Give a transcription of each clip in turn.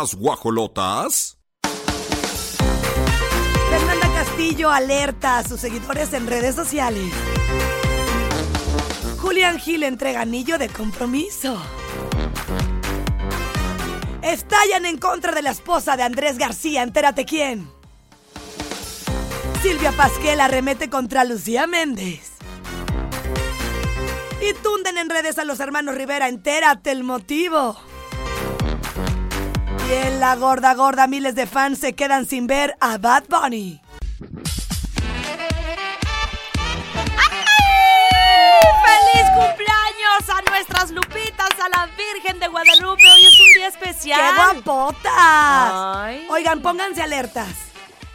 Guajolotas. Fernanda Castillo alerta a sus seguidores en redes sociales. Julián Gil entrega anillo de compromiso. Estallan en contra de la esposa de Andrés García, entérate quién. Silvia Pasquel arremete contra Lucía Méndez. Y tunden en redes a los hermanos Rivera, entérate el motivo. Y en la gorda gorda miles de fans se quedan sin ver a Bad Bunny. ¡Feliz cumpleaños a nuestras lupitas, a la Virgen de Guadalupe! Hoy es un día especial. ¡Qué guapotas! Ay. Oigan, pónganse alertas.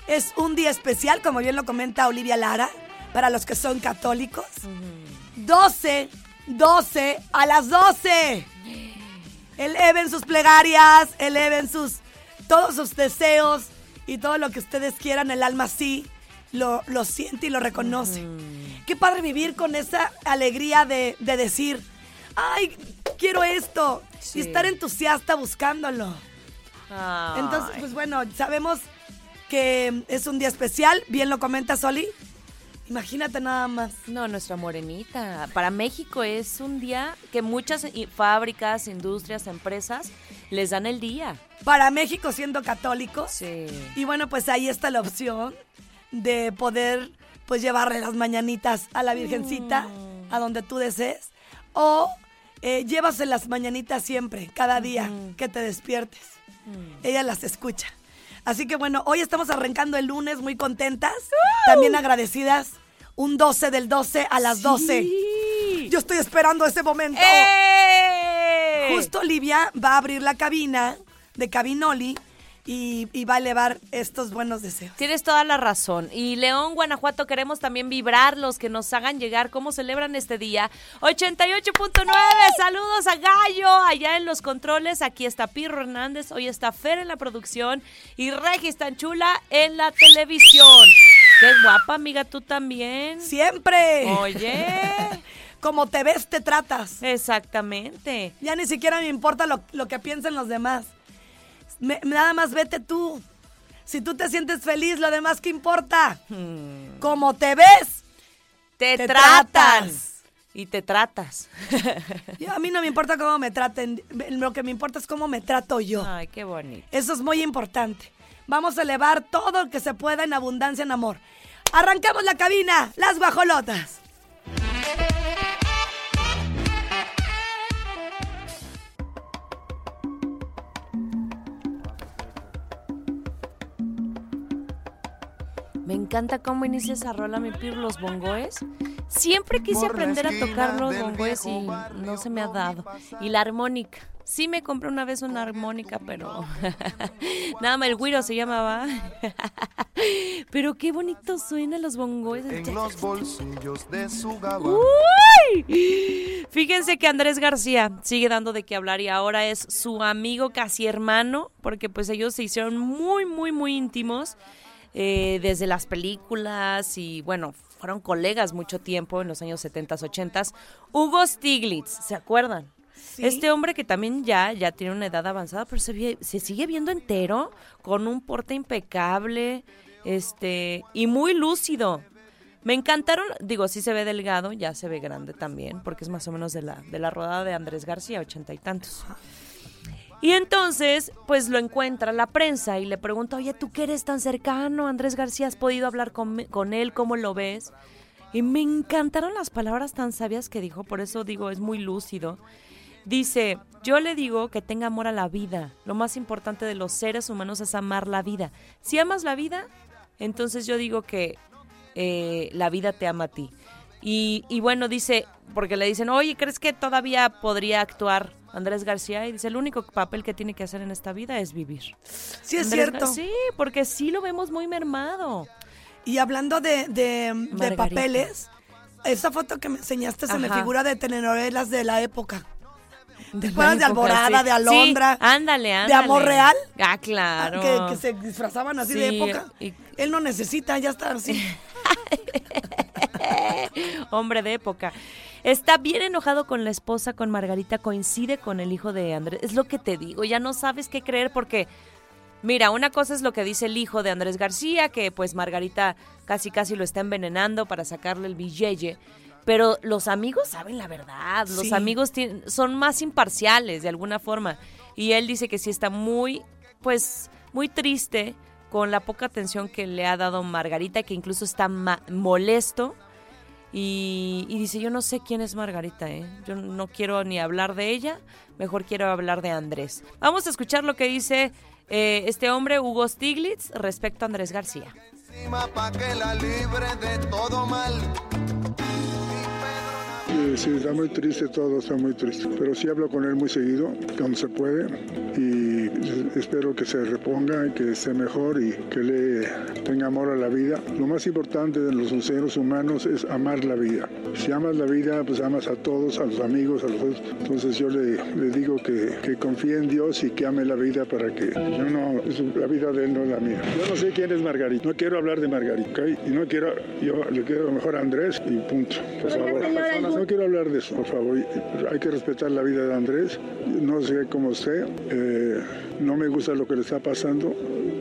Es un día especial, como bien lo comenta Olivia Lara, para los que son católicos. 12, 12, a las 12. Eleven sus plegarias, eleven sus, todos sus deseos y todo lo que ustedes quieran, el alma sí lo, lo siente y lo reconoce. Qué padre vivir con esa alegría de, de decir, ay, quiero esto. Sí. Y estar entusiasta buscándolo. Ay. Entonces, pues bueno, sabemos que es un día especial. Bien lo comenta Soli. Imagínate nada más. No, nuestra morenita. Para México es un día que muchas fábricas, industrias, empresas les dan el día. Para México siendo católicos. Sí. Y bueno, pues ahí está la opción de poder pues llevarle las mañanitas a la Virgencita a donde tú desees. O eh, llévase las mañanitas siempre, cada día que te despiertes. Ella las escucha. Así que bueno, hoy estamos arrancando el lunes muy contentas, también agradecidas. Un 12 del 12 a las 12. Yo estoy esperando ese momento. ¡Eh! Justo Olivia va a abrir la cabina de Cabinoli y, y va a elevar estos buenos deseos. Tienes toda la razón. Y León, Guanajuato, queremos también vibrarlos, que nos hagan llegar cómo celebran este día. 88.9, saludos a Gallo, allá en los controles. Aquí está Pirro Hernández, hoy está Fer en la producción y Regis tan chula en la televisión. Qué guapa, amiga, tú también. Siempre. Oye. Como te ves, te tratas. Exactamente. Ya ni siquiera me importa lo, lo que piensen los demás. Me- nada más vete tú. Si tú te sientes feliz, lo demás que importa. Como te ves. Te, Te tratan. tratas. Y te tratas. Yo- a mí no me importa cómo me traten. Lo que me importa es cómo me trato yo. Ay, qué bonito. Eso es muy importante. Vamos a elevar todo lo que se pueda en abundancia, en amor. Arrancamos la cabina, las guajolotas. Me encanta cómo inicia esa rola, mi Pir, los bongoes. Siempre quise aprender a tocar los bongoes y no se me ha dado. Y la armónica. Sí me compré una vez una armónica, pero... Nada más, el güiro se llamaba. pero qué bonito suenan los bongoes. En los bolsillos de su. ¡Uy! Fíjense que Andrés García sigue dando de qué hablar y ahora es su amigo casi hermano, porque pues ellos se hicieron muy, muy, muy íntimos eh, desde las películas y bueno, fueron colegas mucho tiempo en los años 70s, 80s. Hugo Stiglitz, ¿se acuerdan? Sí. Este hombre que también ya, ya tiene una edad avanzada, pero se, se sigue viendo entero, con un porte impecable, este, y muy lúcido. Me encantaron, digo, sí se ve delgado, ya se ve grande también, porque es más o menos de la, de la rodada de Andrés García, ochenta y tantos. Y entonces, pues lo encuentra la prensa y le pregunta, oye, ¿tú qué eres tan cercano? Andrés García, ¿has podido hablar con, con él? ¿Cómo lo ves? Y me encantaron las palabras tan sabias que dijo, por eso digo, es muy lúcido. Dice, yo le digo que tenga amor a la vida. Lo más importante de los seres humanos es amar la vida. Si amas la vida, entonces yo digo que eh, la vida te ama a ti. Y, y bueno, dice, porque le dicen, oye, ¿crees que todavía podría actuar Andrés García? Y dice, el único papel que tiene que hacer en esta vida es vivir. Sí, es Andrés cierto. Gar- Sí, porque sí lo vemos muy mermado. Y hablando de, de- de papeles, esa foto que me enseñaste se me figura de telenovelas de la época. ¿Te acuerdas de Alborada, sí. de Alondra? Sí, ándale, ándale. ¿De Amor Real? Ah, claro. Que, que se disfrazaban así de época. y- Él no necesita, ya está así. Hombre de época. Está bien enojado con la esposa, con Margarita, coincide con el hijo de Andrés. Es lo que te digo, ya no sabes qué creer porque, mira, una cosa es lo que dice el hijo de Andrés García, que pues Margarita casi casi lo está envenenando para sacarle el billete. Pero los amigos saben la verdad, los Sí. amigos son más imparciales de alguna forma. Y él dice que sí está muy, pues, muy triste con la poca atención que le ha dado Margarita, que incluso está molesto. Y, dice, yo no sé quién es Margarita, ¿eh? Yo no quiero ni hablar de ella, mejor quiero hablar de Andrés. Vamos a escuchar lo que dice eh, este hombre, Hugo Stiglitz, respecto a Andrés García. Encima pa' que la libre de todo mal. Sí, está muy triste todo, está muy triste. Pero sí hablo con él muy seguido, cuando se puede. Y espero que se reponga y que esté mejor y que le tenga amor a la vida. Lo más importante de los seres humanos es amar la vida. Si amas la vida, pues amas a todos, a los amigos, a los otros. Entonces yo le, le digo que, que confíe en Dios y que ame la vida para que yo no, la vida de él no es la mía. Yo no sé quién es Margarita. No quiero hablar de Margarita. Y no quiero, yo le quiero mejor a Andrés y punto. Por favor. Quiero hablar de eso, por favor. Hay que respetar la vida de Andrés. No sé cómo esté. eh, no me gusta lo que le está pasando.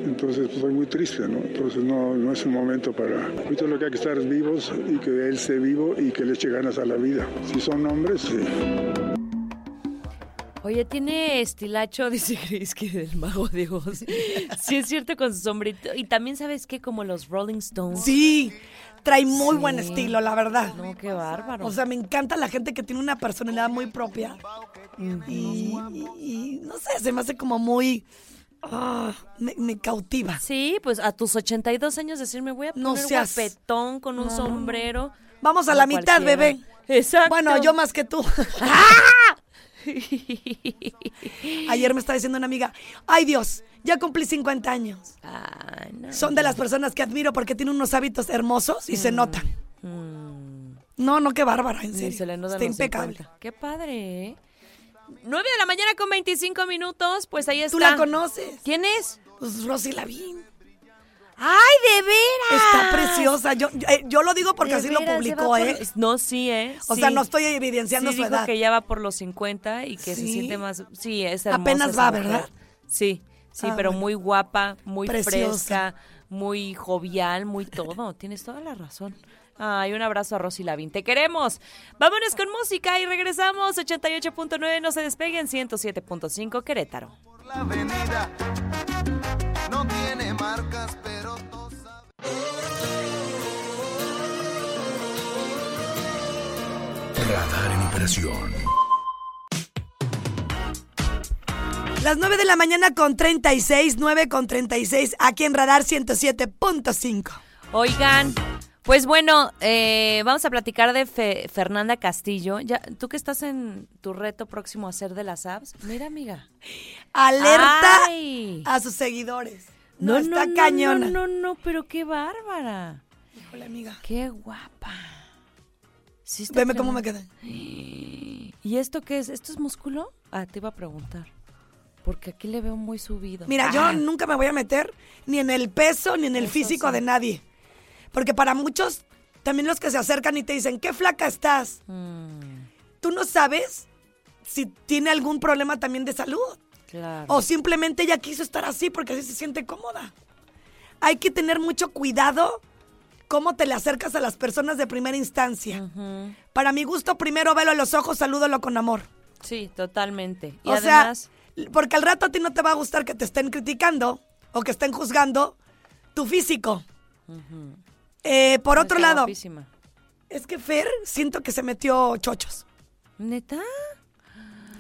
Entonces pues, soy muy triste, ¿no? Entonces no, no es un momento para... Ahorita lo que hay que estar es vivos y que él esté vivo y que le eche ganas a la vida. Si son hombres, sí. Oye, tiene estilacho, dice Grisky del Mago de Oz. Sí, es cierto, con su sombrito. Y también, ¿sabes qué? Como los Rolling Stones. Sí, trae muy Sí. buen estilo, la verdad. No, qué bárbaro. O sea, me encanta la gente que tiene una personalidad muy propia. y, y- y, no sé, se me hace como muy... ah, me, me cautiva. sí, pues a tus 82 años decirme voy a poner No seas- con un No, no, no. sombrero. Vamos a la mitad, cualquiera. bebé. Exacto. Bueno, yo más que tú. Ayer me estaba diciendo una amiga, ay Dios, ya cumplí 50 años. Ay, no. Son de las personas que admiro porque tienen unos hábitos hermosos y se notan. Mm, No, no, qué bárbara, en sí, serio. se le Está impecable. 50. Qué padre, ¿eh? 9 de la mañana con 25 minutos, pues ahí está. ¿Tú la conoces? ¿Quién es? Pues Rosy Lavín. ¡Ay, de veras! Está preciosa. Yo, yo, eh, yo lo digo porque De así lo publicó, por- ¿eh? No, sí, ¿eh? O Sí. sea, no estoy evidenciando sí su dijo edad. que ya va por los 50 y que se siente más... Sí, es hermosa Apenas va, mujer. ¿verdad? Sí, sí, Ah, pero bueno. muy guapa, muy Preciosa. fresca, muy jovial, muy todo. Tienes toda la razón. Ay, un abrazo a Rosy Lavín. Te queremos. Vámonos con música y regresamos. 88.9, no se despeguen. 107.5, Querétaro. Por la avenida. Las 9 de la mañana con 36, 9 con 36, aquí en Radar 107.5. Oigan, pues bueno, eh, vamos a platicar de Fe- Fernanda Castillo. Ya, tú que estás en tu reto próximo a hacer de las apps, mira, amiga. Alerta Ay. a sus seguidores. No, está cañona. No, no, no, pero qué bárbara. Híjole, amiga. Qué guapa. Sí está Veme cómo me quedé. ¿Y esto qué es? ¿Esto es músculo? Ah, te iba a preguntar. Porque aquí le veo muy subido. Mira, Ah, yo nunca me voy a meter ni en el peso ni en el Eso físico sí. de nadie. Porque para muchos, también los que se acercan y te dicen, qué flaca estás. mm, Tú no sabes si tiene algún problema también de salud. claro. O simplemente ella quiso estar así porque así se siente cómoda. Hay que tener mucho cuidado cómo te le acercas a las personas de primera instancia. Para mi gusto, primero velo a los ojos, salúdalo con amor. Sí, totalmente. Y o además, sea, porque al rato a ti no te va a gustar que te estén criticando o que estén juzgando tu físico. Eh, por otro lado, guapísima. es que Fer siento que se metió chochos. ¿Neta?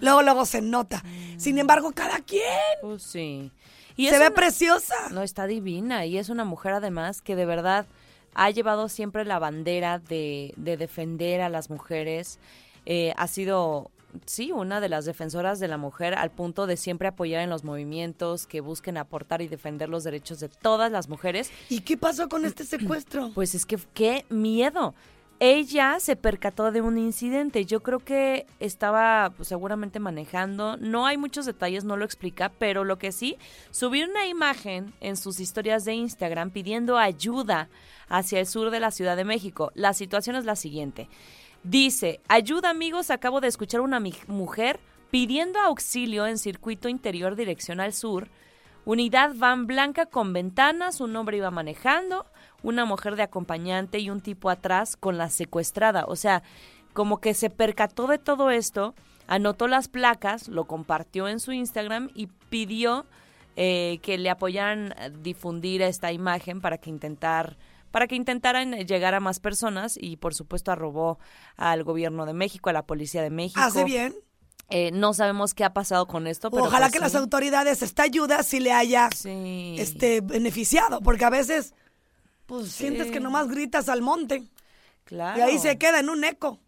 Luego, luego se nota. Sin embargo, cada quien Pues sí. Y se ve una- preciosa. No, está divina y es una mujer además que de verdad ha llevado siempre la bandera de, de defender a las mujeres. Eh, ha sido, sí, una de las defensoras de la mujer al punto de siempre apoyar en los movimientos que busquen aportar y defender los derechos de todas las mujeres. ¿Y qué pasó con este secuestro? Pues es que qué miedo. Ella se percató de un incidente. Yo creo que estaba pues, seguramente manejando. No hay muchos detalles, no lo explica, pero lo que sí, subió una imagen en sus historias de Instagram pidiendo ayuda hacia el sur de la Ciudad de México. La situación es la siguiente. Dice, ayuda amigos, acabo de escuchar una mi- mujer pidiendo auxilio en circuito interior dirección al sur. Unidad van blanca con ventanas, un hombre iba manejando, una mujer de acompañante y un tipo atrás con la secuestrada. O sea, como que se percató de todo esto, anotó las placas, lo compartió en su Instagram y pidió eh, que le apoyaran a difundir esta imagen para que intentar para que intentaran llegar a más personas y por supuesto arrobó al gobierno de México, a la policía de México. Hace bien. Eh, no sabemos qué ha pasado con esto, pero Ojalá pues que las autoridades esta ayuda sí le haya Sí. este beneficiado, porque a veces pues sientes Sí. que nomás gritas al monte Claro. y ahí se queda en un eco.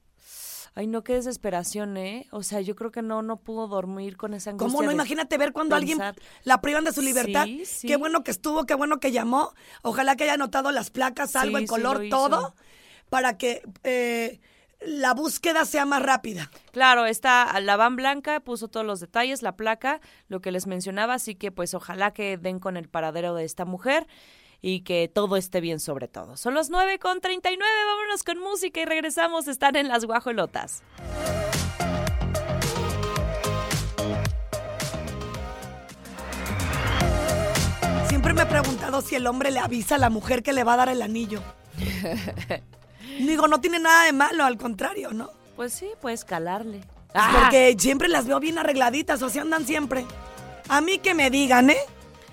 Ay, no, qué desesperación, ¿eh? O sea, yo creo que no, no pudo dormir con esa angustia. ¿Cómo no? Imagínate ver cuando alguien la privan de su libertad. Sí, sí. Qué bueno que estuvo, qué bueno que llamó. Ojalá que haya anotado las placas, algo sí color, todo, para que eh, la búsqueda sea más rápida. Claro, está la van blanca, puso todos los detalles, la placa, lo que les mencionaba, así que pues ojalá que den con el paradero de esta mujer y que todo esté bien sobre todo. Son los 9 con 39, vámonos con música y regresamos, están en las guajolotas. Siempre me he preguntado si el hombre le avisa a la mujer que le va a dar el anillo. Digo, no tiene nada de malo, al contrario, ¿no? Pues sí, puedes calarle. Pues Ah, Porque siempre las veo bien arregladitas, o sea, andan siempre. A mí que me digan, ¿eh?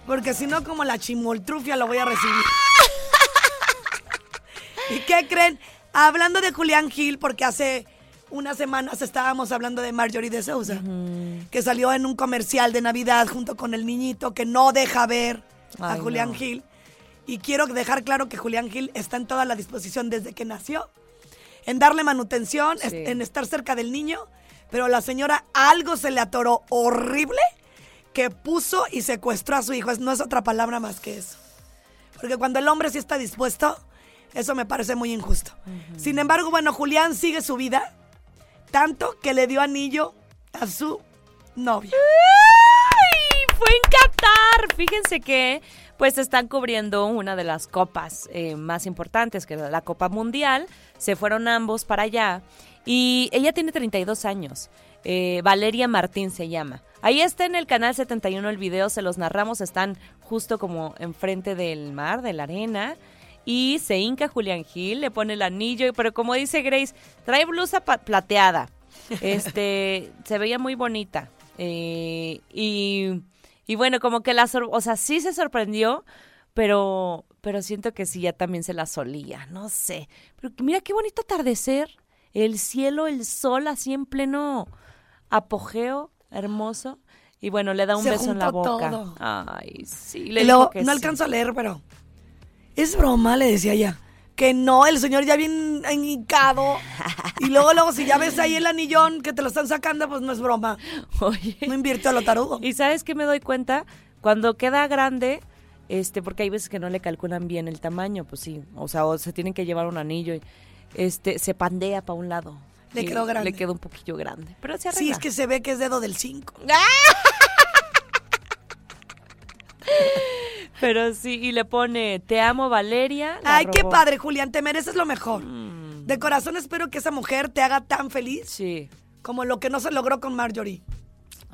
Porque si no, como la chimoltrufia lo voy a recibir. ¿Y qué creen? Hablando de Julián Gil, porque hace unas semanas estábamos hablando de Marjorie de Sousa, que salió en un comercial de Navidad junto con el niñito que no deja ver a Julián no. Gil. Y quiero dejar claro que Julián Gil está en toda la disposición desde que nació, en darle manutención, Sí. en estar cerca del niño, pero la señora algo se le atoró horrible que puso y secuestró a su hijo. No es otra palabra más que eso. Porque cuando el hombre sí está dispuesto, eso me parece muy injusto. Sin embargo, bueno, Julián sigue su vida, tanto que le dio anillo a su novia. ¡Ay! Fue en Qatar. Fíjense que pues están cubriendo una de las copas eh, más importantes, que es la Copa Mundial. Se fueron ambos para allá. Y ella tiene 32 años. Eh, Valeria Martín se llama. Ahí está en el canal 71 el video, se los narramos, están justo como enfrente del mar, de la arena. Y se hinca Julián Gil, le pone el anillo, pero como dice Grace, trae blusa plateada. Este, se veía muy bonita. Eh, y, y bueno, como que la, o sea, sí se sorprendió, pero, pero siento que sí ya también se la solía, no sé. Pero mira qué bonito atardecer, el cielo, el sol así en pleno apogeo, hermoso. Y bueno, le da un Se beso en la boca. todo. Ay, sí. Le que no sí. alcanzo a leer, pero... Es broma, le decía ella. Que no, el señor ya bien hincado. Y luego, luego, si ya ves ahí el anillón que te lo están sacando, pues no es broma. Oye. No invirtió a lo tarugo. Y sabes que me doy cuenta cuando queda grande, este, porque hay veces que no le calculan bien el tamaño, pues sí, o sea, o se tienen que llevar un anillo y este se pandea para un lado. Le quedó grande. Le quedó un poquillo grande, pero se arregla. Sí, es que se ve que es dedo del 5. Pero sí, y le pone, te amo Valeria. la Ay, qué padre, Julián, te mereces lo mejor. De corazón espero que esa mujer te haga tan feliz Sí. como lo que no se logró con Marjorie.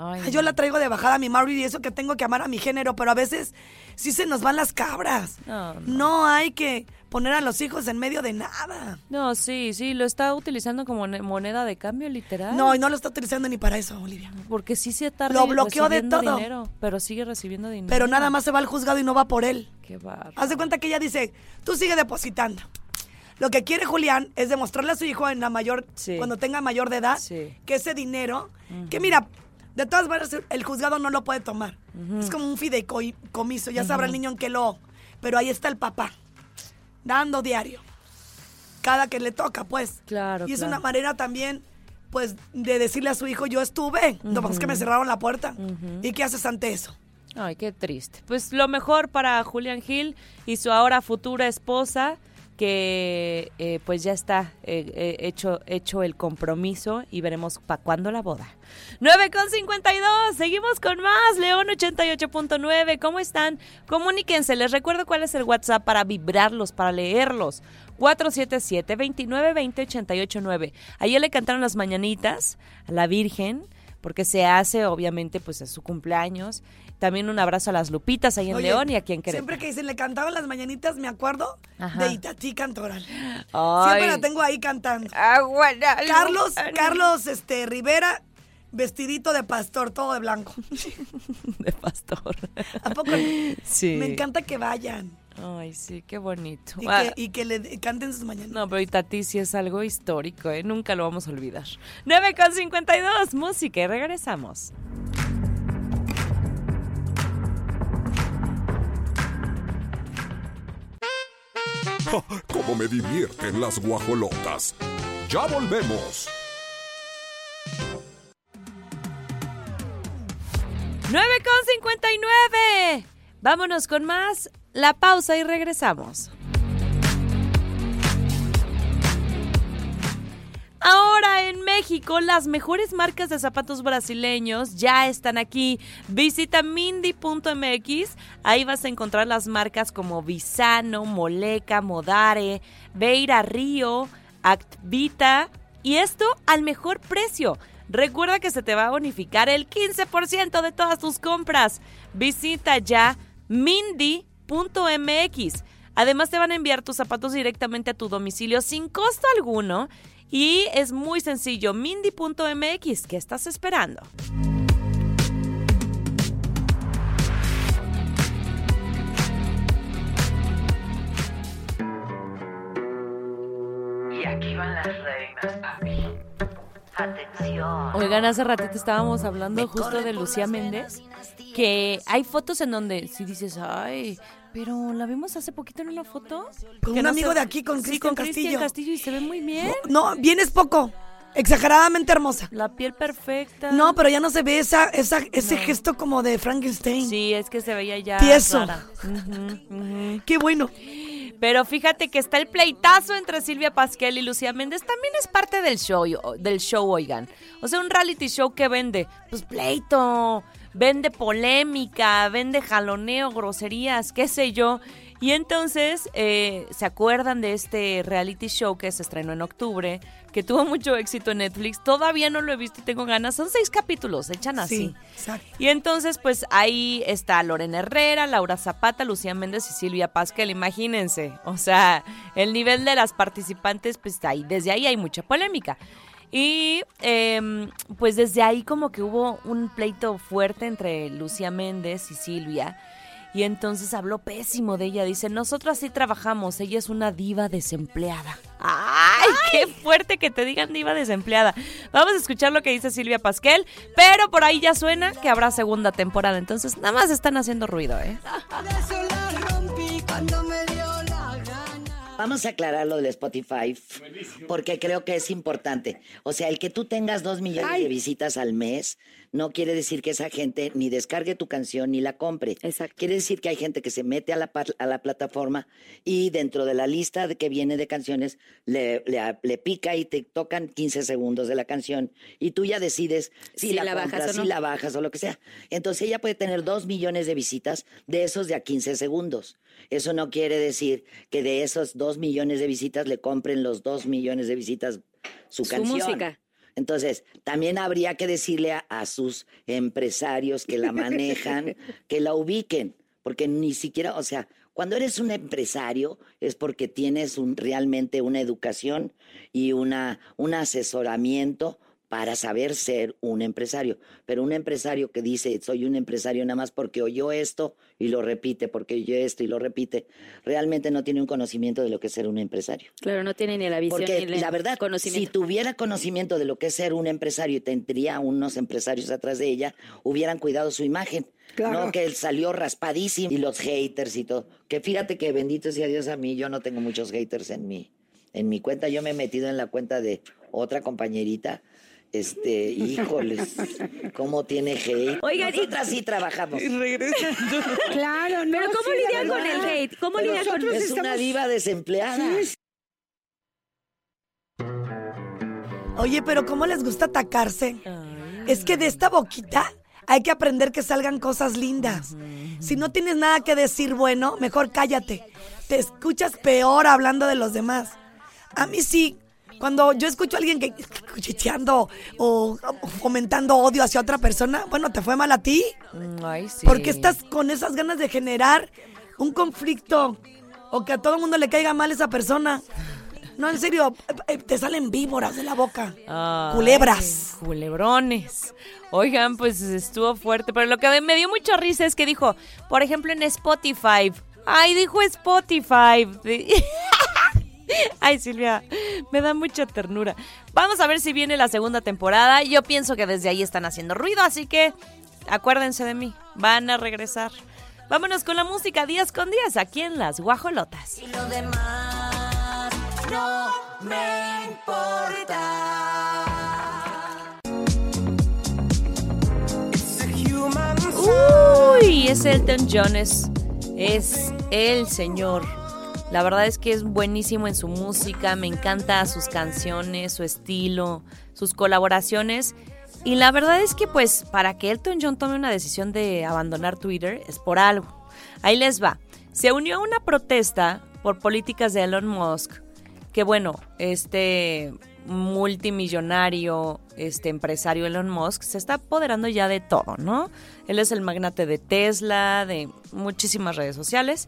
Ay, yo la traigo de bajada a mi Marjorie y eso que tengo que amar a mi género, pero a veces sí se nos van las cabras. No, no. No hay que poner a los hijos en medio de nada. No, sí, sí, lo está utilizando como ne- moneda de cambio literal. No, y no lo está utilizando ni para eso, Olivia. porque sí se está Lo bloqueó de todo. dinero, pero sigue recibiendo dinero. Pero nada más se va al juzgado y no va por él. Qué bárbaro. Haz de cuenta que ella dice, tú sigue depositando. Lo que quiere Julián es demostrarle a su hijo en la mayor, Sí. cuando tenga mayor de edad, Sí. que ese dinero, que mira, de todas maneras el juzgado no lo puede tomar. Es como un fideicomiso, ya sabrá el niño en qué lo... Pero ahí está el papá, dando diario. Cada que le toca, pues. Claro, Y es claro. una manera también, pues, de decirle a su hijo, yo estuve, no es que me cerraron la puerta. ¿Y qué haces ante eso? Ay, qué triste. Pues lo mejor para Julián Gil y su ahora futura esposa, que eh, pues ya está eh, eh, hecho, hecho el compromiso y veremos para cuándo la boda. 9 con 52, seguimos con más, León 88.9, ¿cómo están? Comuníquense, les recuerdo cuál es el WhatsApp para vibrarlos, para leerlos. 477-2920-889. Ayer le cantaron las mañanitas a la Virgen, porque se hace, obviamente, pues es su cumpleaños. También un abrazo a las Lupitas ahí en Oye, León y aquí en Querétaro. Siempre que dicen le cantaban las mañanitas, me acuerdo Ajá. de Itatí Cantoral. Ay. Siempre la tengo ahí cantando. Aguara, Carlos, Luján. Carlos este, Rivera, vestidito de pastor, todo de blanco. de pastor. ¿A poco? Sí. Me encanta que vayan Ay, sí, qué bonito. y Ah, que, y que le canten sus mañanitas. No, pero Itati sí es algo histórico, ¿eh? Nunca lo vamos a olvidar. 9 con 52, música y regresamos. ¡Cómo me divierten las guajolotas! ¡Ya volvemos! 9 con 59. Vámonos con más. La pausa y regresamos. Ahora en México, las mejores marcas de zapatos brasileños ya están aquí. Visita mindy.mx. Ahí vas a encontrar las marcas como Visano, Moleca, Modare, Beira Río, Actvita. Y esto al mejor precio. Recuerda que se te va a bonificar el 15% de todas tus compras. Visita ya mindy.mx. Además te van a enviar tus zapatos directamente a tu domicilio sin costo alguno. Y es muy sencillo, mindy.mx. ¿Qué estás esperando? Y aquí van las reinas, papi. Atención. Oigan, hace ratito estábamos hablando justo de Lucía Méndez, que hay fotos en donde si dices, ay, pero la vimos hace poquito en una foto. Con un no amigo se- de aquí, con Sí, Cristian Castillo. Castillo y se ve muy bien. No, bien es poco. Exageradamente hermosa. La piel perfecta. No, pero ya no se ve esa, esa, ese gesto como de Frankenstein. Sí, es que se veía ya Tieso. Qué bueno. Pero fíjate que está el pleitazo entre Silvia Pasquel y Lucía Méndez. También es parte del show, del show, oigan. O sea, un reality show que vende, pues pleito, vende polémica, vende jaloneo, groserías, qué sé yo. Y entonces, eh, ¿se acuerdan de este reality show que se estrenó en octubre? Que tuvo mucho éxito en Netflix. Todavía no lo he visto y tengo ganas. Son seis capítulos, se echan así. Sí, exacto. Y entonces, pues ahí está Lorena Herrera, Laura Zapata, Lucía Méndez y Silvia Pasquel. Imagínense. O sea, el nivel de las participantes, pues ahí, desde ahí hay mucha polémica. Y em, pues desde ahí como que hubo un pleito fuerte entre Lucía Méndez y Silvia. Y entonces habló pésimo de ella. Dice, nosotros sí trabajamos, ella es una diva desempleada. ¡Ay, qué fuerte que te digan diva desempleada! Vamos a escuchar lo que dice Silvia Pasquel, pero por ahí ya suena que habrá segunda temporada. Entonces nada más están haciendo ruido, ¿eh? Vamos a aclarar lo del Spotify porque creo que es importante. O sea, el que tú tengas dos millones de visitas al mes no quiere decir que esa gente ni descargue tu canción ni la compre. Exacto. Quiere decir que hay gente que se mete a la, a la plataforma y dentro de la lista de que viene de canciones le, le- le pica y te tocan 15 segundos de la canción y tú ya decides si, Si la, la bajas compras, o si no. la bajas o lo que sea. Entonces ella puede tener dos millones de visitas de esos de a 15 segundos. Eso no quiere decir que de esos dos millones de visitas le compren los dos millones de visitas su, Su canción. música. Entonces, también habría que decirle a, a sus empresarios que la manejan, que la ubiquen, porque ni siquiera, o sea, cuando eres un empresario es porque tienes un, realmente una educación y una, un asesoramiento para saber ser un empresario. Pero un empresario que dice, soy un empresario nada más porque oyó esto y lo repite, porque oyó esto y lo repite, realmente no tiene un conocimiento de lo que es ser un empresario. Claro, no tiene ni la visión Porque ni el la verdad, si tuviera conocimiento de lo que es ser un empresario y tendría unos empresarios atrás de ella, hubieran cuidado su imagen. Claro. No que él salió raspadísimo y los haters y todo. Que fíjate que bendito sea Dios a mí, yo no tengo muchos haters en mi, en mi cuenta. Yo me he metido en la cuenta de otra compañerita Este, híjoles, cómo tiene hate. Oigan, y- Nosotras sí trabajamos. Claro, no. Pero ¿cómo sí, lidian con el hate? ¿Cómo Pero lidian con es una diva desempleada. Oye, pero ¿cómo les gusta atacarse? Es que de esta boquita hay que aprender que salgan cosas lindas. Si no tienes nada que decir bueno, mejor cállate. Te escuchas peor hablando de los demás. A mí sí. Cuando yo escucho a alguien que cuchicheando o fomentando odio hacia otra persona, bueno, te fue mal a ti. Mm, Ay, sí. Porque estás con esas ganas de generar un conflicto o que a todo el mundo le caiga mal esa persona. No, en serio, eh, te salen víboras de la boca. Ay, Culebras. Culebrones. Oigan, pues estuvo fuerte, pero lo que me dio mucha risa es que dijo, por ejemplo, en Spotify. Ay, dijo Spotify. Ay, Silvia, me da mucha ternura. Vamos a ver si viene la segunda temporada. Yo pienso que desde ahí están haciendo ruido, así que acuérdense de mí. Van a regresar. Vámonos con la música 10 con 10 aquí en Las Guajolotas. Uy, es Elton John, es, es el señor. La verdad es que es buenísimo en su música, me encanta sus canciones, su estilo, sus colaboraciones. Y la verdad es que pues para que Elton John tome una decisión de abandonar Twitter es por algo. Ahí les va. Se unió a una protesta por políticas de Elon Musk, que bueno, este multimillonario, este empresario Elon Musk se está apoderando ya de todo, ¿no? Él es el magnate de Tesla, de muchísimas redes sociales.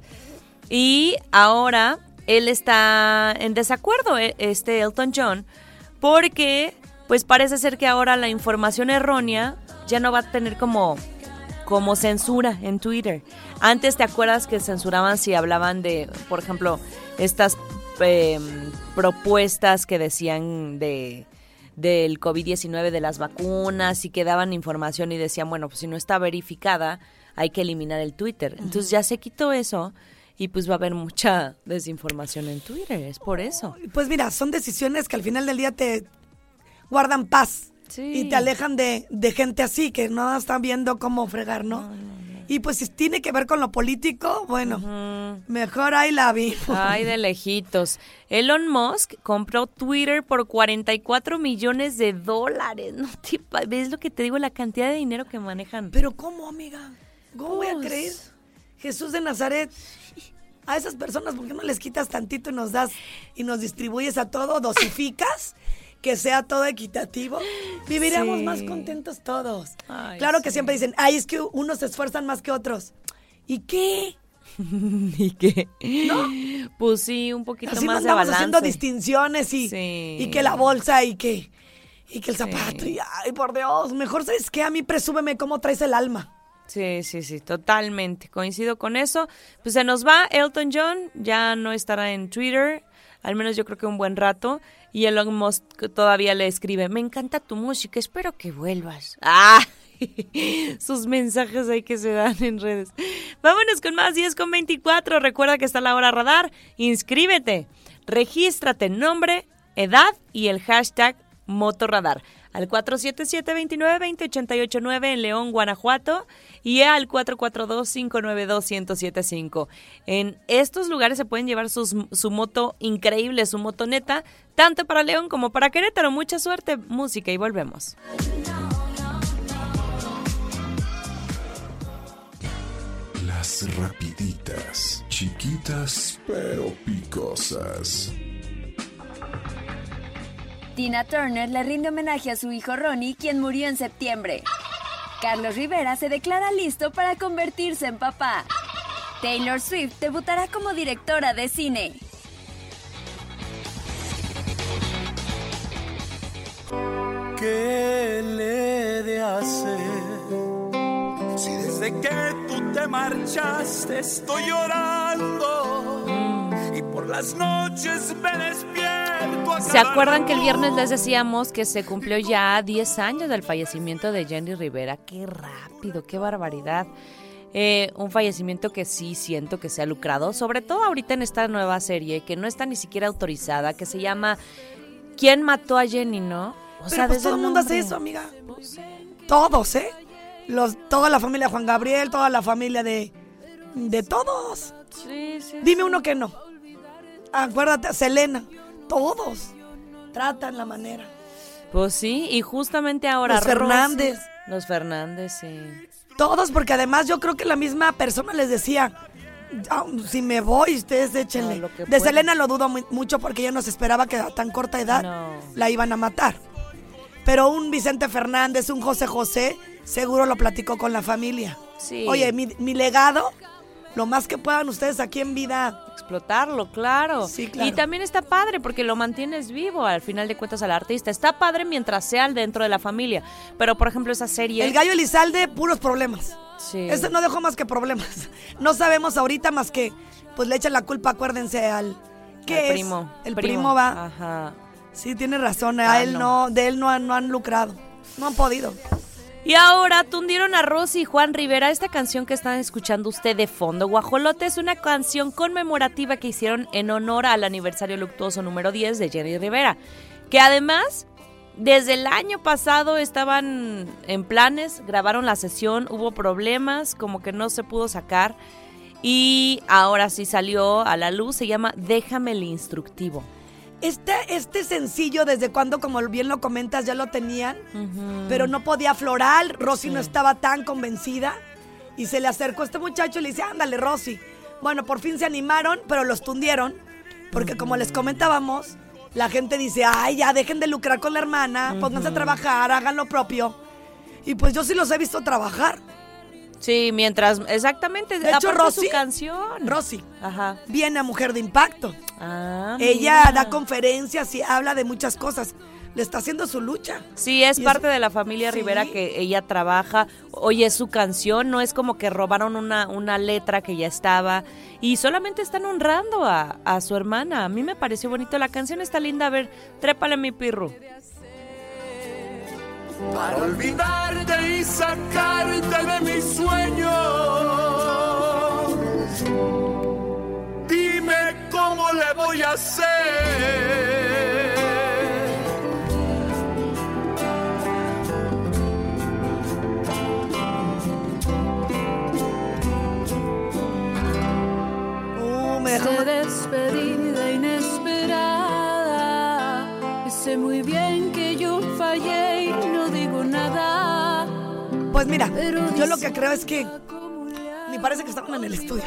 Y ahora él está en desacuerdo, e- este Elton John, porque pues parece ser que ahora la información errónea ya no va a tener como, como censura en Twitter. Antes te acuerdas que censuraban si hablaban de, por ejemplo, estas eh, propuestas que decían de del COVID-19 de las vacunas y que daban información y decían, bueno, pues si no está verificada, hay que eliminar el Twitter. Entonces ya se quitó eso y pues va a haber mucha desinformación en Twitter, es por eso. Pues mira, son decisiones que al final del día te guardan paz Sí. y te alejan de, de gente así que no están viendo cómo fregar, ¿no? Y pues si tiene que ver con lo político, bueno, mejor ahí la vi. Ay, de lejitos. Elon Musk compró Twitter por 44 millones de dólares. No te ¿Ves lo que te digo? La cantidad de dinero que manejan. Pero ¿cómo, amiga? ¿Cómo voy a Pues- creer? Jesús de Nazaret, a esas personas, ¿por qué no les quitas tantito y nos das y nos distribuyes a todo, dosificas? Que sea todo equitativo, viviríamos Sí. más contentos todos. Ay, claro que siempre dicen, ay, es que unos se esfuerzan más que otros. ¿Y qué? ¿Y qué? Pues sí, un poquito Así no más de balance. haciendo distinciones y, Sí. y que la bolsa y que, y que el zapato. Y, ay, por Dios, mejor sabes qué, a mí presúbeme cómo traes el alma. Sí, sí, sí, totalmente. Coincido con eso. Pues se nos va Elton John, ya no estará en Twitter, al menos yo creo que un buen rato. Y Elon Musk todavía le escribe, me encanta tu música, espero que vuelvas. Ah, sus mensajes ahí que se dan en redes. Vámonos con más 10 con 24. Recuerda que está la hora radar. Inscríbete. Regístrate nombre, edad y el hashtag Motorradar al 477-2920-889 en León, Guanajuato y al 442-592-1075. En estos lugares se pueden llevar sus- su moto increíble, su motoneta, tanto para León como para Querétaro. Mucha suerte, música y volvemos. Las rapiditas, chiquitas pero picosas. Tina Turner le rinde homenaje a su hijo Ronnie, quien murió en septiembre. Carlos Rivera se declara listo para convertirse en papá. Taylor Swift debutará como directora de cine. ¿Qué le de hacer? Si desde que tú te marchaste estoy llorando y por las noches me despierto. ¿Se acuerdan que el viernes les decíamos que se cumplió ya 10 años del fallecimiento de Jenny Rivera? Qué rápido, qué barbaridad. Eh, un fallecimiento que sí siento que se ha lucrado, sobre todo ahorita en esta nueva serie que no está ni siquiera autorizada, que se llama ¿Quién mató a Jenny, no? O Pero sea, pues todo el mundo hace eso, amiga. Todos, ¿eh? Los, toda la familia de Juan Gabriel, toda la familia de, de todos. Sí, sí. Dime uno que no. Acuérdate, Selena. Todos tratan la manera. Pues sí, y justamente ahora. Los Fernández. Rosy- Los Fernández, sí. Todos, porque además yo creo que la misma persona les decía, "Ah, si me voy, ustedes échenle. De. Selena lo dudo mu- mucho porque ella no se esperaba que a tan corta edad No. la iban a matar. Pero un Vicente Fernández, un José José, seguro lo platicó con la familia. Sí. Oye, mi, mi legado, lo más que puedan ustedes aquí en vida. Explotarlo, claro. Sí, claro. Y también está padre porque lo mantienes vivo al final de cuentas al artista. Está padre mientras sea dentro de la familia. Pero, por ejemplo, esa serie. El gallo Elizalde, puros problemas. Sí. Este no dejó más que problemas. No sabemos ahorita más que, pues le echan la culpa, acuérdense, al... ¿Qué es? primo. El primo, va. Ajá. Sí, tiene razón. A Ah, él no. no. de él no han, no han lucrado. No han podido. Y ahora tundieron a Rosy y Juan Rivera. Esta canción que están escuchando usted de fondo, Guajolote, es una canción conmemorativa que hicieron en honor al aniversario luctuoso número 10 de Jenny Rivera. Que además, desde el año pasado estaban en planes, grabaron la sesión, hubo problemas, como que no se pudo sacar. Y ahora sí salió a la luz, se llama Déjame el instructivo. Este, este sencillo, desde cuando, como bien lo comentas, ya lo tenían, pero no podía florar. Rosy no estaba tan convencida. Y se le acercó este muchacho y le dice, ándale, Rosy. Bueno, por fin se animaron, pero los tundieron. Porque como les comentábamos, la gente dice, ay, ya dejen de lucrar con la hermana, pónganse a trabajar, hagan lo propio. Y pues yo sí los he visto trabajar. Sí, mientras, exactamente, De hecho, Rosy, su canción. Rosy, Ajá. viene a Mujer de Impacto. Ah, Ella mira. da conferencias y habla de muchas cosas. Le está haciendo su lucha. Sí, es parte de la familia Sí. Rivera que ella trabaja. Oye, es su canción, no es como que robaron una, una letra que ya estaba. Y solamente están honrando a, a su hermana. A mí me pareció bonito. La canción está linda. A ver, trépale mi pirru. Para olvidarte y sacarte de mis sueños. Dime cómo le voy a hacer. Me dejó- Esta despedida inesperada. Y sé muy bien que yo fallé Pues mira, yo lo que creo es que ni parece que estaban en el estudio.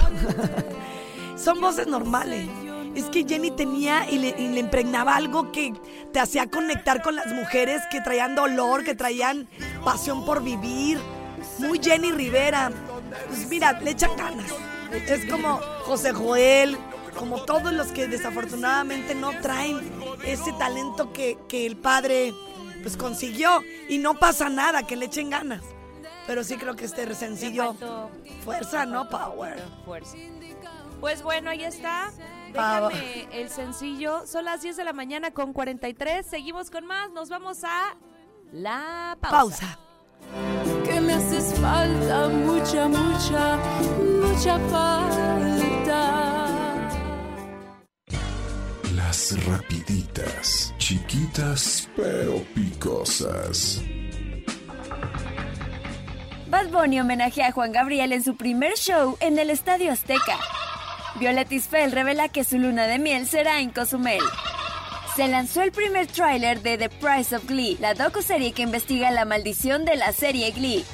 Son voces normales. Es que Jenny tenía y le, y le impregnaba algo que te hacía conectar con las mujeres que traían dolor, que traían pasión por vivir. Muy Jenny Rivera. Pues mira, le echan ganas. Es como José Joel, como todos los que desafortunadamente no traen ese talento que, que el padre pues consiguió. Y no pasa nada, que le echen ganas. Pero sí creo que este sencillo, fuerza, ¿no? Power. Fuerza. Pues bueno, ahí está. Déjame el sencillo. Son las 10 de la mañana con 43. Seguimos con más. Nos vamos a la pausa. Pausa. que me haces falta, mucha, mucha, mucha falta. Las rapiditas, chiquitas pero picosas. Bad Bunny homenajea a Juan Gabriel en su primer show en el Estadio Azteca. Violet Isfel revela que su luna de miel será en Cozumel. Se lanzó el primer tráiler de The Price of Glee, la docuserie que investiga la maldición de la serie Glee.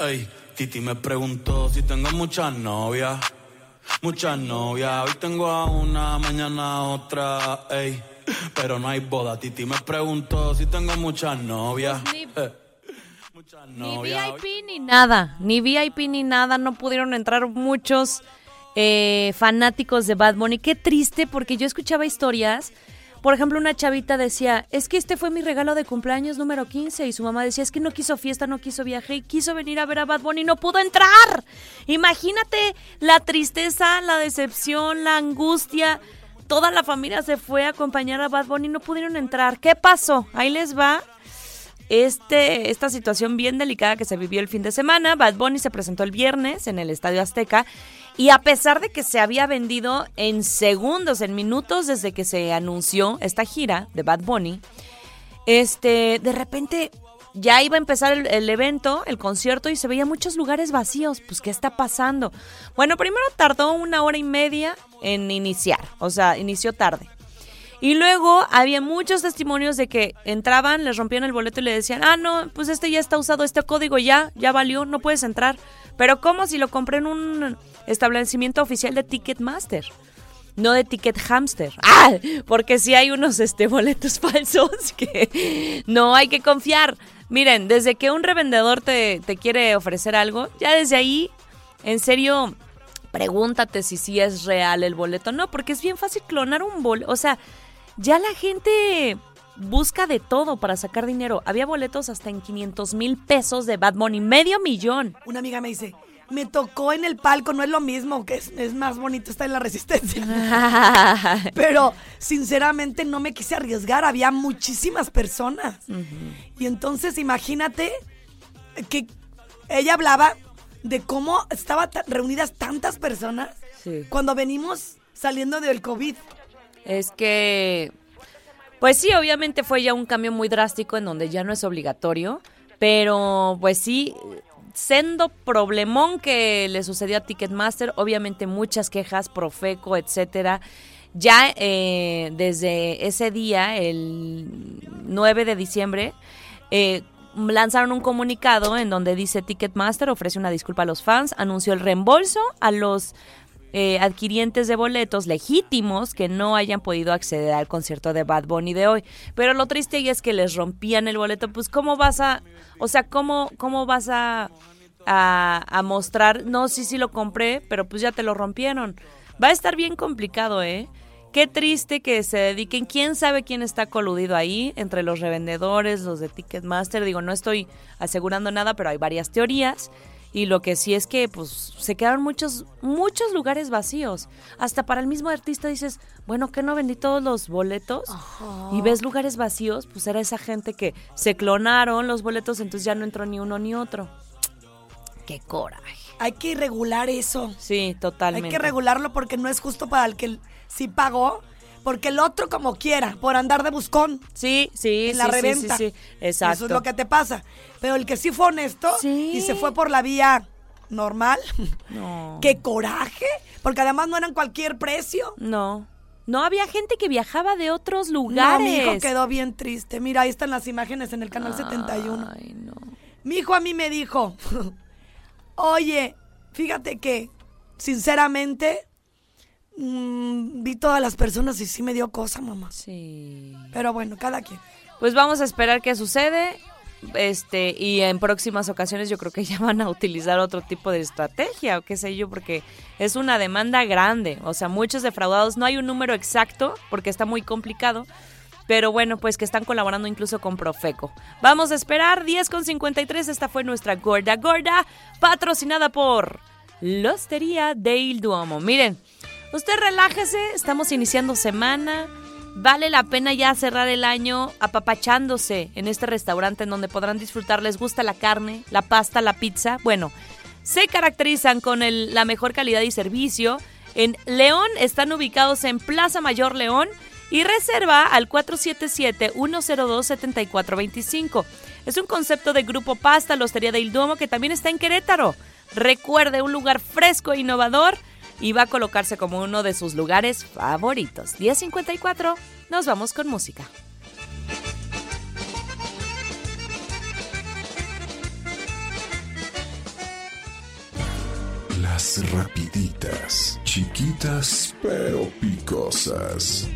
Ey, Titi me preguntó si tengo muchas novias. Muchas novias. Hoy tengo a una, mañana a otra. Ey, pero no hay boda. Titi me preguntó si tengo muchas novias. Pues ni- Eh, muchas Ni. VIP ni nada, ni VIP ni nada, no pudieron entrar muchos eh, fanáticos de Bad Bunny. Qué triste porque yo escuchaba historias. Por ejemplo, una chavita decía, es que este fue mi regalo de cumpleaños número 15 y su mamá decía, es que no quiso fiesta, no quiso viaje y quiso venir a ver a Bad Bunny y no pudo entrar. Imagínate la tristeza, la decepción, la angustia. Toda la familia se fue a acompañar a Bad Bunny y no pudieron entrar. ¿Qué pasó? Ahí les va. este, esta situación bien delicada que se vivió el fin de semana. Bad Bunny se presentó el viernes en el Estadio Azteca y a pesar de que se había vendido en segundos, en minutos desde que se anunció esta gira de Bad Bunny, este, de repente ya iba a empezar el, evento, el concierto, y se veía muchos lugares vacíos. Pues, ¿qué está pasando? Bueno, primero tardó una hora y media en iniciar, o sea, inició tarde. Y luego había muchos testimonios de que entraban, les rompían el boleto y le decían, ah, no, pues este ya está usado, este código ya, ya valió, no puedes entrar. Pero ¿cómo si lo compré en un establecimiento oficial de Ticketmaster? no de Ticket Hamster. ¡Ah! Porque si hay unos este, boletos falsos que no hay que confiar. Miren, desde que un revendedor te, te quiere ofrecer algo, ya desde ahí, en serio, pregúntate si sí es real el boleto. No, porque es bien fácil clonar un boleto. O sea, ya la gente busca de todo para sacar dinero. Había boletos hasta en 500 mil pesos de Bad Money, medio millón. Una amiga me dice, me tocó en el palco, no es lo mismo, que es, es más bonito estar en la resistencia. Pero sinceramente no me quise arriesgar, había muchísimas personas. Y entonces imagínate que ella hablaba de cómo estaban reunidas tantas personas Sí. cuando venimos saliendo del COVID. Es que, pues sí, obviamente fue ya un cambio muy drástico en donde ya no es obligatorio, pero pues sí, sendo problemón que le sucedió a Ticketmaster, obviamente muchas quejas, Profeco, etcétera. Ya eh, desde ese día, el 9 de diciembre, eh, lanzaron un comunicado en donde dice Ticketmaster ofrece una disculpa a los fans, anunció el reembolso a los eh, adquirientes de boletos legítimos que no hayan podido acceder al concierto de Bad Bunny de hoy. Pero lo triste es que les rompían el boleto, pues cómo vas a, o sea, cómo, cómo vas a, a, a mostrar, no, sí, sí lo compré, pero pues ya te lo rompieron. Va a estar bien complicado, ¿eh? Qué triste que se dediquen, quién sabe quién está coludido ahí, entre los revendedores, los de Ticketmaster, digo, no estoy asegurando nada, pero hay varias teorías. Y lo que sí es que pues se quedaron muchos muchos lugares vacíos. Hasta para el mismo artista dices, bueno, que no vendí todos los boletos y ves lugares vacíos, pues era esa gente que se clonaron los boletos, entonces ya no entró ni uno ni otro. Qué coraje. Hay que regular eso. Sí, totalmente. Hay que regularlo porque no es justo para el que sí pagó, porque el otro como quiera, por andar de buscón. Sí, sí, en la sí, reventa. sí, sí. Exacto. Eso es lo que te pasa. Pero el que sí fue honesto y se fue por la vía normal, No. qué coraje, porque además no eran cualquier precio. No. No había gente que viajaba de otros No, lugares. mi hijo quedó bien triste. Mira, ahí están las imágenes en el canal 71. Ay, no. Mi hijo a mí me dijo, oye, fíjate que, sinceramente, mm, vi todas las personas y sí me dio cosa, mamá. Sí. Pero bueno, cada quien. Pues vamos a esperar qué sucede. Este, y en próximas ocasiones yo creo que ya van a utilizar otro tipo de estrategia o qué sé yo, porque es una demanda grande. O sea, muchos defraudados, no hay un número exacto porque está muy complicado. Pero bueno, pues que están colaborando incluso con Profeco. Vamos a esperar, 10 con 53. Esta fue nuestra Gorda Gorda, patrocinada por Lostería del Duomo. Miren, usted relájese, estamos iniciando semana. Vale la pena ya cerrar el año apapachándose en este restaurante en donde podrán disfrutar. Les gusta la carne, la pasta, la pizza. Bueno, se caracterizan con el- la mejor calidad y servicio. En León están ubicados en Plaza Mayor León y reserva al 477-102-7425. Es un concepto de Grupo Pasta, la Hostería del Duomo, que también está en Querétaro. Recuerde, un lugar fresco e innovador y va a colocarse como uno de sus lugares favoritos. 1054, nos vamos con música. Las rapiditas, chiquitas pero picosas.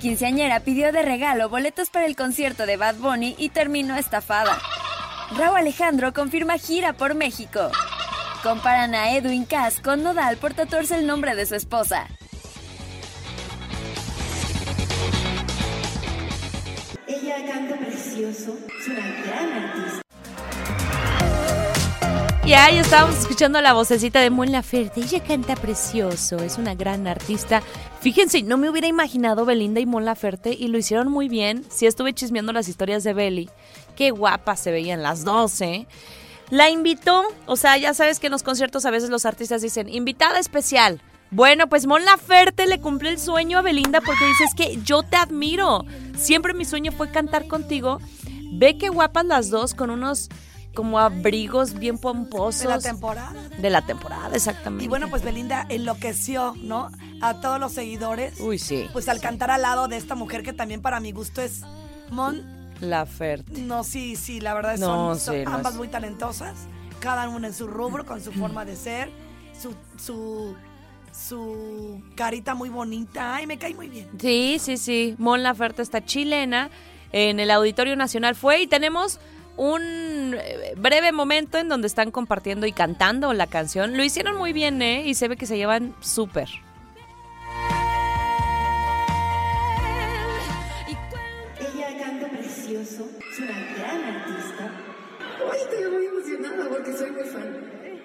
Quinceañera pidió de regalo boletos para el concierto de Bad Bunny y terminó estafada. Raúl Alejandro confirma gira por México. Comparan a Edwin Cass con Nodal por tatuarse el nombre de su esposa. Ella canta precioso, es una gran artista. Ay, ay, estábamos escuchando la vocecita de Mon Laferte. Ella canta precioso, es una gran artista. Fíjense, no me hubiera imaginado Belinda y Mon Laferte y lo hicieron muy bien. Sí estuve chismeando las historias de Belly. Qué guapas se veían las dos, ¿eh? La invitó, o sea, ya sabes que en los conciertos a veces los artistas dicen, invitada especial. Bueno, pues Mon Laferte le cumplió el sueño a Belinda porque dices que yo te admiro. Siempre mi sueño fue cantar contigo. Ve qué guapas las dos con unos como abrigos bien pomposos. De la temporada. De la temporada, exactamente. Y bueno, pues Belinda enloqueció, ¿no? A todos los seguidores. Uy, sí. Pues al cantar al lado de esta mujer que también para mi gusto es Mon. Laferte. No, sí, sí, la verdad No, son, sí, ambas muy talentosas. Cada una en su rubro, con su forma de ser, su, su, su carita muy bonita. Ay, me cae muy bien. Sí, sí, sí. Mon Laferte está chilena. En el Auditorio Nacional fue y tenemos un eh, breve momento en donde están compartiendo y cantando la canción. Lo hicieron muy bien, ¿eh? Y se ve que se llevan súper.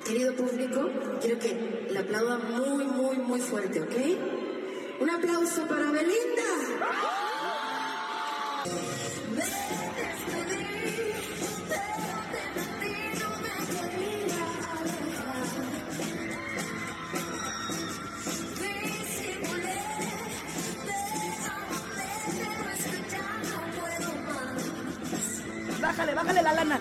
Querido público, quiero que la aplaudan muy, muy, muy fuerte, ¿ok? Un aplauso para Belinda. Bájale, bájale la lana.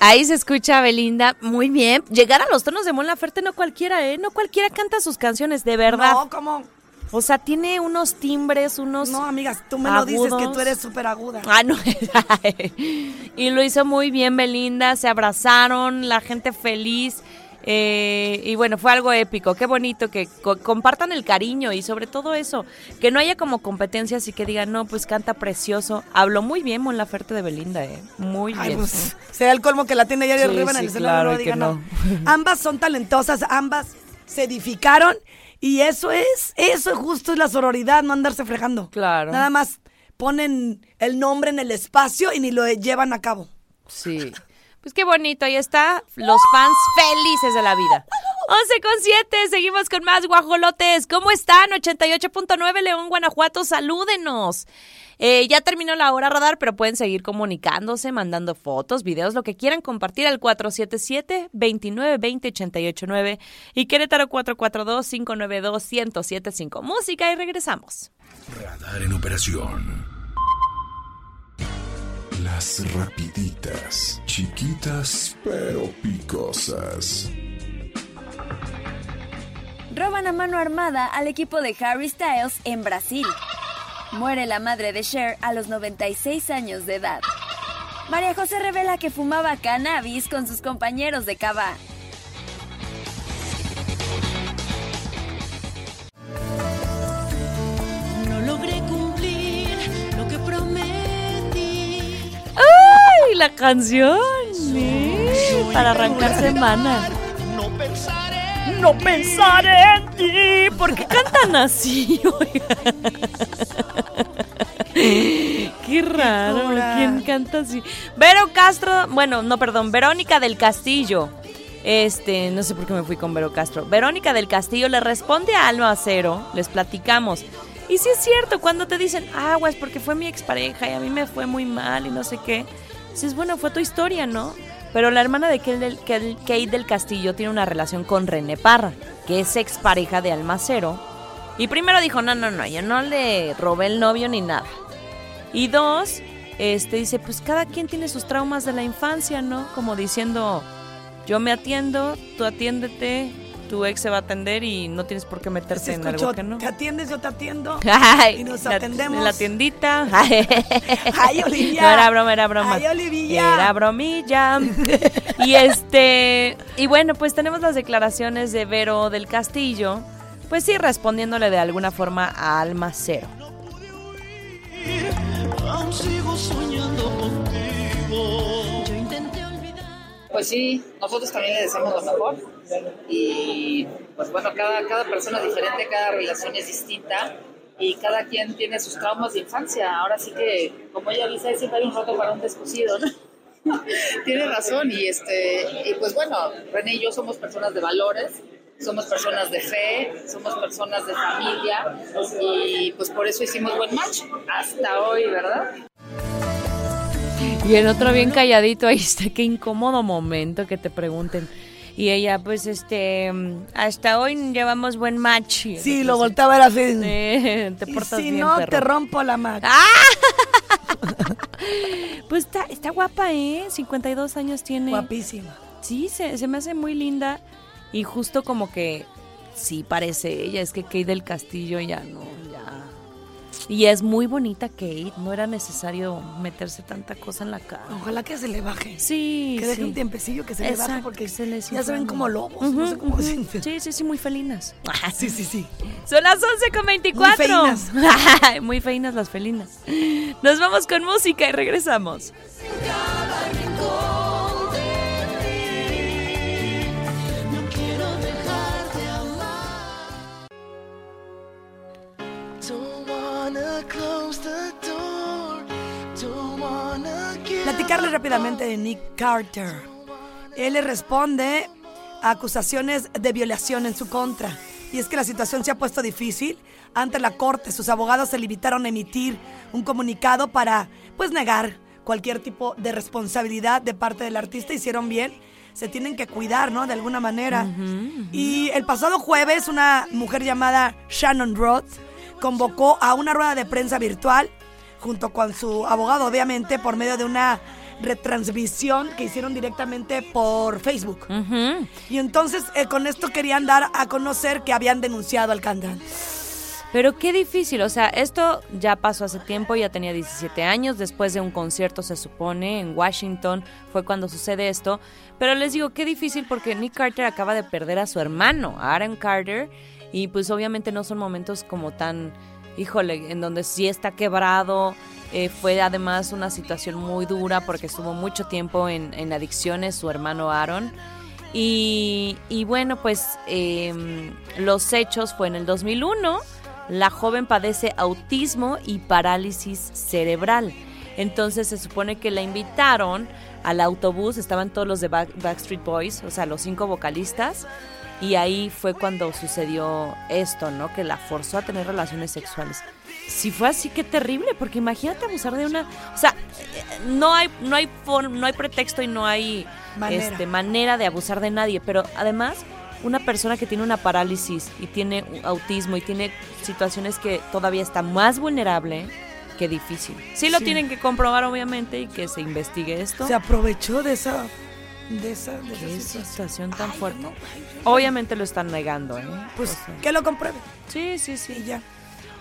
Ahí se escucha a Belinda muy bien. Llegar a los tonos de Mon Laferte no cualquiera, ¿eh? No cualquiera canta sus canciones, de verdad. No, ¿cómo? O sea, tiene unos timbres, unos. No, amigas, tú me lo dices que tú eres súper aguda. Ah, no. y lo hizo muy bien Belinda, se abrazaron, la gente feliz. Eh, y bueno, fue algo épico. Qué bonito que co- compartan el cariño y sobre todo eso, que no haya como competencias y que digan, no, pues canta precioso. Habló muy bien Mon Laferte de Belinda, ¿eh? Muy Ay, bien. pues, será el colmo que la tiene allá Sí, arriba en sí, el celular. claro, no diga no. nada. Ambas son talentosas, ambas se edificaron y eso es, eso justo es la sororidad, no andarse fregando. Claro. Nada más ponen el nombre en el espacio y ni lo llevan a cabo. Sí. Pues qué bonito, ahí está, los fans felices de la vida. 11 con 7, seguimos con más guajolotes. ¿Cómo están? 88.9 León, Guanajuato, salúdenos. Eh, ya terminó la hora radar, pero pueden seguir comunicándose, mandando fotos, videos, lo que quieran compartir al 477-2920-889 y Querétaro 442-592-1075. Música y regresamos. Radar en operación. Rapiditas, chiquitas pero picosas. Roban a mano armada al equipo de Harry Styles en Brasil. Muere la madre de Cher a los 96 años de edad. María José revela que fumaba cannabis con sus compañeros de cava. La canción! ¿eh? Para arrancar semana. No pensaré. No pensaré en ti. ¿Por qué cantan así? Qué raro. ¿Quién canta así? Vero Castro, bueno, no, perdón, Verónica del Castillo. Este, no sé por qué me fui con Vero Castro. Verónica del Castillo le responde a Alma Acero, les platicamos. Y sí es cierto, cuando te dicen, aguas, porque fue mi expareja y a mí me fue muy mal y no sé qué. Dices, bueno, fue tu historia, ¿no? Pero la hermana de Kate del, del Castillo tiene una relación con René Parra, que es expareja de Almacero. Y primero dijo, no, no, no, yo no le robé el novio ni nada. Y dos, este dice, pues cada quien tiene sus traumas de la infancia, ¿no? Como diciendo, yo me atiendo, tú atiéndete, tu ex se va a atender y no tienes por qué meterte en algo que no. te atiendes, yo te atiendo. Ay, y nos la- atendemos. En la tiendita. Ay, Olivia. No era broma, era broma. Ay, Olivia. Era bromilla. y este. Y bueno, pues tenemos las declaraciones de Vero del Castillo. Pues sí, respondiéndole de alguna forma a Almacero. Aún sigo soñando contigo. Pues sí, nosotros también le deseamos lo mejor. Y pues bueno, cada, cada persona es diferente, cada relación es distinta y cada quien tiene sus traumas de infancia. Ahora sí que, como ella dice, siempre hay un rato para un descosido, ¿no? Tiene razón y este y pues bueno, René y yo somos personas de valores, somos personas de fe, somos personas de familia y pues por eso hicimos buen match hasta hoy, ¿verdad? Y el otro bien calladito, ahí está, qué incómodo momento que te pregunten. Y ella, pues, este, hasta hoy llevamos buen match. Y Sí, yo, lo pues, volteaba a ver así. eh, te Y portas si bien, no, perro. te rompo la mano. Pues está, está guapa, ¿eh? 52 años tiene. Guapísima. Sí, se, se me hace muy linda. Y justo como que sí parece ella. Es que Kate del Castillo ya no, ya. Y es muy bonita Kate. No era necesario meterse tanta cosa en la cara. Ojalá que se le baje. Sí, Que deje sí. un tiempecillo que se le baje porque se les ya se ven como lobos. No sé cómo ujú. decirte. Sí, sí, sí, muy felinas. Sí, sí, sí. Son las 11 con 24. Muy feinas. muy feinas las felinas. Nos vamos con música y regresamos. Platicarles rápidamente de Nick Carter. Él le responde a acusaciones de violación en su contra. Y es que la situación se ha puesto difícil ante la corte. Sus abogados se limitaron a emitir un comunicado para, pues, negar cualquier tipo de responsabilidad de parte del artista. Hicieron bien. Se tienen que cuidar, ¿no? De alguna manera. Y el pasado jueves, una mujer llamada Shannon Roth convocó a una rueda de prensa virtual junto con su abogado, obviamente, por medio de una retransmisión que hicieron directamente por Facebook. Y entonces eh, con esto querían dar a conocer que habían denunciado al cantante. Pero qué difícil, o sea, esto ya pasó hace tiempo, ya tenía 17 años, después de un concierto se supone en Washington fue cuando sucede esto, pero les digo, qué difícil porque Nick Carter acaba de perder a su hermano, Aaron Carter, y pues obviamente no son momentos como tan, híjole, en donde sí está quebrado, eh, fue además una situación muy dura porque estuvo mucho tiempo en, adicciones su hermano Aaron. Y, y bueno, pues em, los hechos fue en el 2001. La joven padece autismo y parálisis cerebral. Entonces se supone que la invitaron al autobús, estaban todos los de Back- Backstreet Boys, o sea, los cinco vocalistas, y ahí fue cuando sucedió esto, ¿no? Que la forzó a tener relaciones sexuales. Si fue así, qué terrible, porque imagínate abusar de una... O sea, no hay, no hay, no hay pretexto y no hay Manera. este, manera de abusar de nadie, pero además una persona que tiene una parálisis y tiene autismo y tiene situaciones que todavía está más vulnerable que difícil. Sí lo Sí. tienen que comprobar obviamente y que se investigue esto. Se aprovechó de esa de esa, de esa Qué situación. situación tan fuerte. Obviamente lo están negando, ¿eh? Pues O sea, que lo compruebe. Sí, sí, sí. Y ya.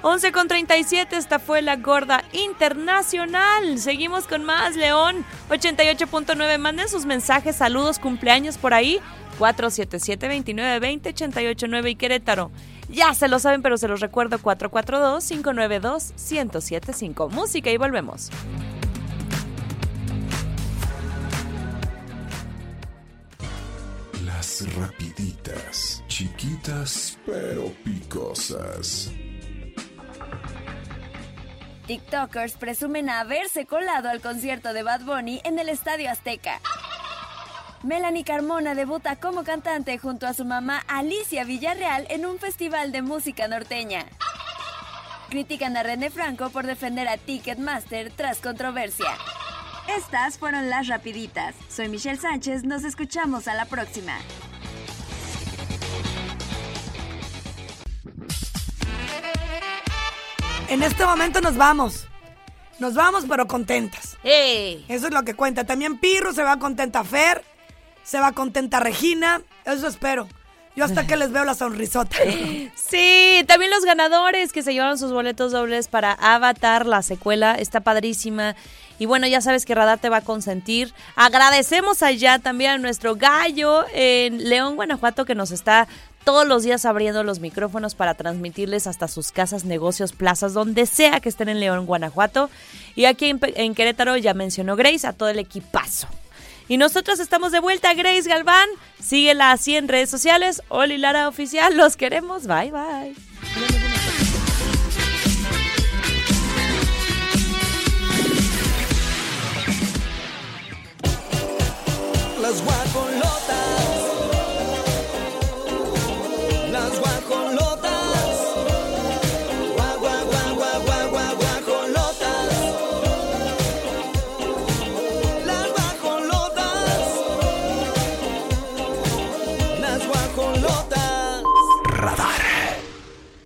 11 con 37, esta fue la gorda internacional. Seguimos con más, León 88.9. Manden sus mensajes, saludos, cumpleaños por ahí. 477-2920-889 y Querétaro. Ya se lo saben, pero se los recuerdo 442-592-1075. Música y volvemos. Rapiditas, chiquitas pero picosas. TikTokers presumen haberse colado al concierto de Bad Bunny en el Estadio Azteca. Melanie Carmona debuta como cantante junto a su mamá Alicia Villarreal en un festival de música norteña. Critican a René Franco por defender a Ticketmaster tras controversia. Estas fueron las rapiditas. Soy Michelle Sánchez, nos escuchamos a la próxima. En este momento nos vamos. Nos vamos, pero contentas. ¡Ey! Eso es lo que cuenta. También Pirro se va contenta Fer, se va contenta Regina. Eso espero. Yo hasta que les veo la sonrisota. Sí, también los ganadores que se llevaron sus boletos dobles para Avatar, la secuela, está padrísima. Y bueno, ya sabes que Radar te va a consentir. Agradecemos allá también a nuestro gallo en León, Guanajuato, que nos está todos los días abriendo los micrófonos para transmitirles hasta sus casas, negocios, plazas, donde sea que estén en León, Guanajuato. Y aquí en, Querétaro ya mencionó Grace a todo el equipazo. Y nosotros estamos de vuelta, Grace Galván. Síguela así en redes sociales. Oli Lara Oficial, los queremos. Bye, bye. las guacolotas. was wild.